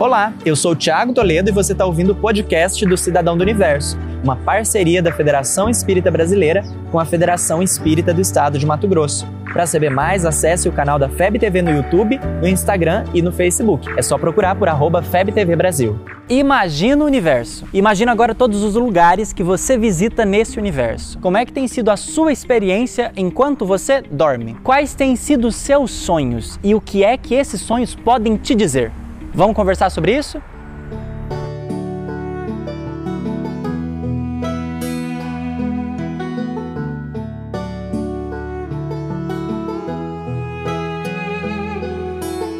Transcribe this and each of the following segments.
Olá, eu sou o Thiago Toledo e você está ouvindo o podcast do Cidadão do Universo, uma parceria da Federação Espírita Brasileira com a Federação Espírita do Estado de Mato Grosso. Para saber mais, acesse o canal da FEB TV no YouTube, no Instagram e no Facebook. É só procurar por arroba FebTV Brasil. Imagina o universo. Imagina agora todos os lugares que você visita nesse universo. Como é que tem sido a sua experiência enquanto você dorme? Quais têm sido os seus sonhos e o que é que esses sonhos podem te dizer? Vamos conversar sobre isso?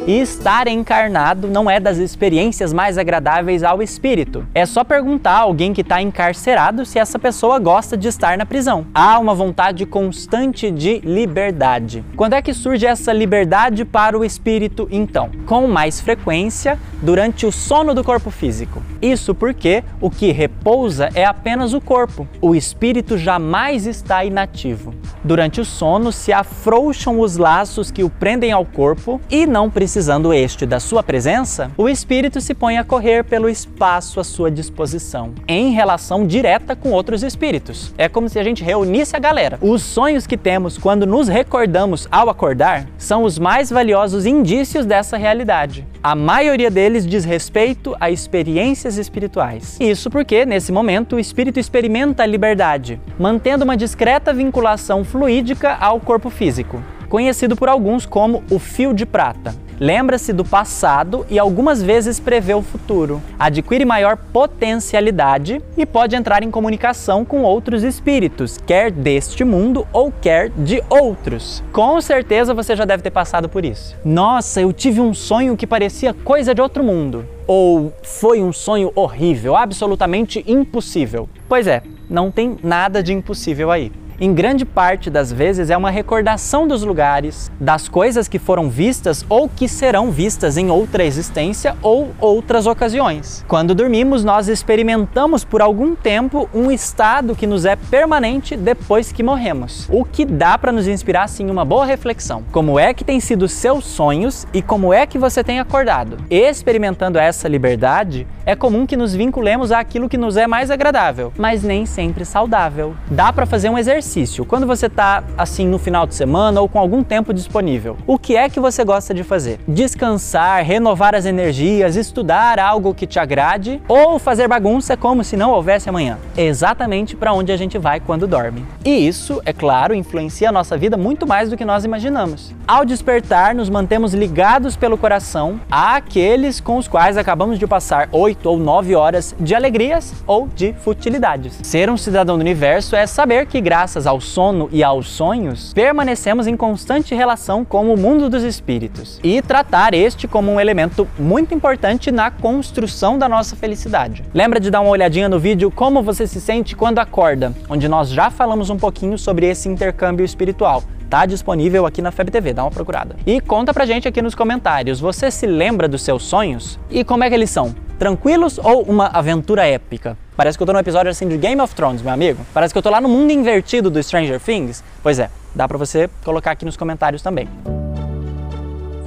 E estar encarnado não é das experiências mais agradáveis ao espírito. É só perguntar a alguém que está encarcerado se essa pessoa gosta de estar na prisão. Há uma vontade constante de liberdade. Quando é que surge essa liberdade para o espírito, então? Com mais frequência durante o sono do corpo físico. Isso porque o que repousa é apenas o corpo. O espírito jamais está inativo. Durante o sono se afrouxam os laços que o prendem ao corpo e não precisando este da sua presença, o espírito se põe a correr pelo espaço à sua disposição, em relação direta com outros espíritos. É como se a gente reunisse a galera. Os sonhos que temos quando nos recordamos ao acordar são os mais valiosos indícios dessa realidade. A maioria deles diz respeito a experiências espirituais. Isso porque, nesse momento, o espírito experimenta a liberdade, mantendo uma discreta vinculação fluídica ao corpo físico, conhecido por alguns como o fio de prata. Lembra-se do passado e algumas vezes prevê o futuro. Adquire maior potencialidade e pode entrar em comunicação com outros espíritos, quer deste mundo ou quer de outros. Com certeza você já deve ter passado por isso. Nossa, eu tive um sonho que parecia coisa de outro mundo. Ou foi um sonho horrível, absolutamente impossível. Pois é, não tem nada de impossível aí em grande parte das vezes é uma recordação dos lugares, das coisas que foram vistas ou que serão vistas em outra existência ou outras ocasiões. Quando dormimos, nós experimentamos por algum tempo um estado que nos é permanente depois que morremos, o que dá para nos inspirar sim uma boa reflexão. Como é que têm sido seus sonhos e como é que você tem acordado? Experimentando essa liberdade, é comum que nos vinculemos àquilo que nos é mais agradável, mas nem sempre saudável. Dá para fazer um exercício quando você está assim no final de semana ou com algum tempo disponível, o que é que você gosta de fazer? Descansar, renovar as energias, estudar algo que te agrade ou fazer bagunça como se não houvesse amanhã? exatamente para onde a gente vai quando dorme. E isso, é claro, influencia a nossa vida muito mais do que nós imaginamos. Ao despertar, nos mantemos ligados pelo coração àqueles com os quais acabamos de passar oito ou nove horas de alegrias ou de futilidades. Ser um cidadão do universo é saber que, graças ao sono e aos sonhos, permanecemos em constante relação com o mundo dos espíritos e tratar este como um elemento muito importante na construção da nossa felicidade. Lembra de dar uma olhadinha no vídeo Como você se sente quando acorda, onde nós já falamos um pouquinho sobre esse intercâmbio espiritual tá disponível aqui na FEB TV, dá uma procurada. E conta pra gente aqui nos comentários, você se lembra dos seus sonhos? E como é que eles são? Tranquilos ou uma aventura épica? Parece que eu tô num episódio assim de Game of Thrones, meu amigo. Parece que eu tô lá no mundo invertido do Stranger Things. Pois é, dá para você colocar aqui nos comentários também.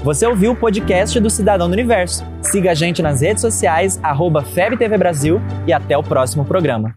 Você ouviu o podcast do Cidadão do Universo. Siga a gente nas redes sociais, arroba FebTV Brasil e até o próximo programa.